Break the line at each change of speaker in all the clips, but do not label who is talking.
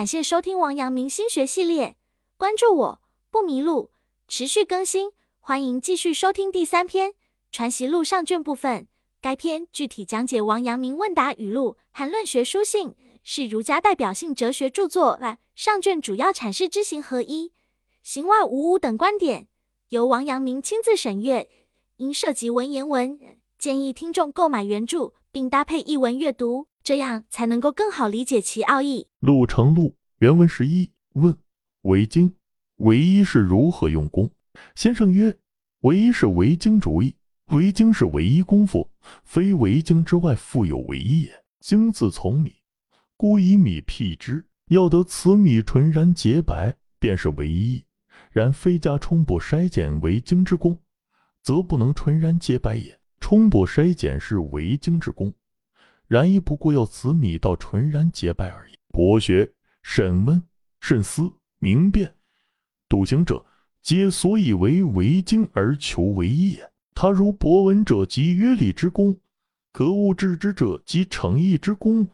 感谢收听王阳明心学系列，关注我不迷路，持续更新，欢迎继续收听第三篇《传习录》上卷部分。该篇具体讲解王阳明问答语录和论学书信，是儒家代表性哲学著作。上卷主要阐释知行合一、行外无物等观点，由王阳明亲自审阅，因涉及文言文，建议听众购买原著并搭配译文阅读。这样才能够更好理解其奥义。
陆成路原文十一问：为经唯一是如何用功？先生曰：唯一是为经主义，为经是唯一功夫，非为经之外复有唯一也。经自从米，故以米辟之，要得此米纯然洁白，便是唯一。然非加冲补筛检为经之功，则不能纯然洁白也。冲不筛检是为经之功。然亦不过要此米到纯然洁白而已。博学、审问、慎思、明辨、笃行者，皆所以为为经而求为一也。他如博闻者及约礼之功，格物致知者及诚意之功，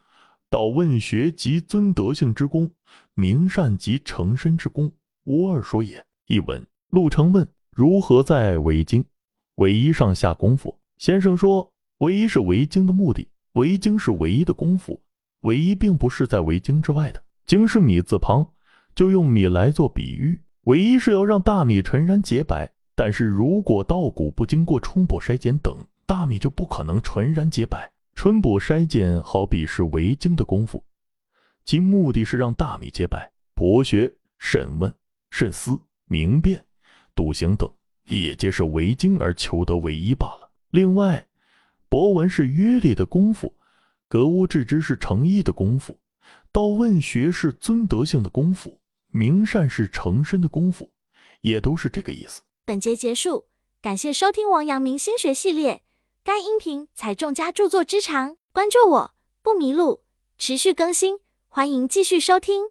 道问学及尊德性之功，明善及成身之功，无二说也。译文：陆成问如何在为经、为一上下功夫。先生说，唯一是为经的目的。为经是唯一的功夫，唯一并不是在为经之外的。经是米字旁，就用米来做比喻。唯一是要让大米纯然洁白，但是如果稻谷不经过冲补筛检等，大米就不可能纯然洁白。春补筛检好比是为经的功夫，其目的是让大米洁白。博学、审问、慎思、明辨、笃行等，也皆是为经而求得唯一罢了。另外。博文是约礼的功夫，格物致知是诚意的功夫，道问学是尊德性的功夫，明善是诚身的功夫，也都是这个意思。
本节结束，感谢收听王阳明心学系列。该音频采众家著作之长，关注我不迷路，持续更新，欢迎继续收听。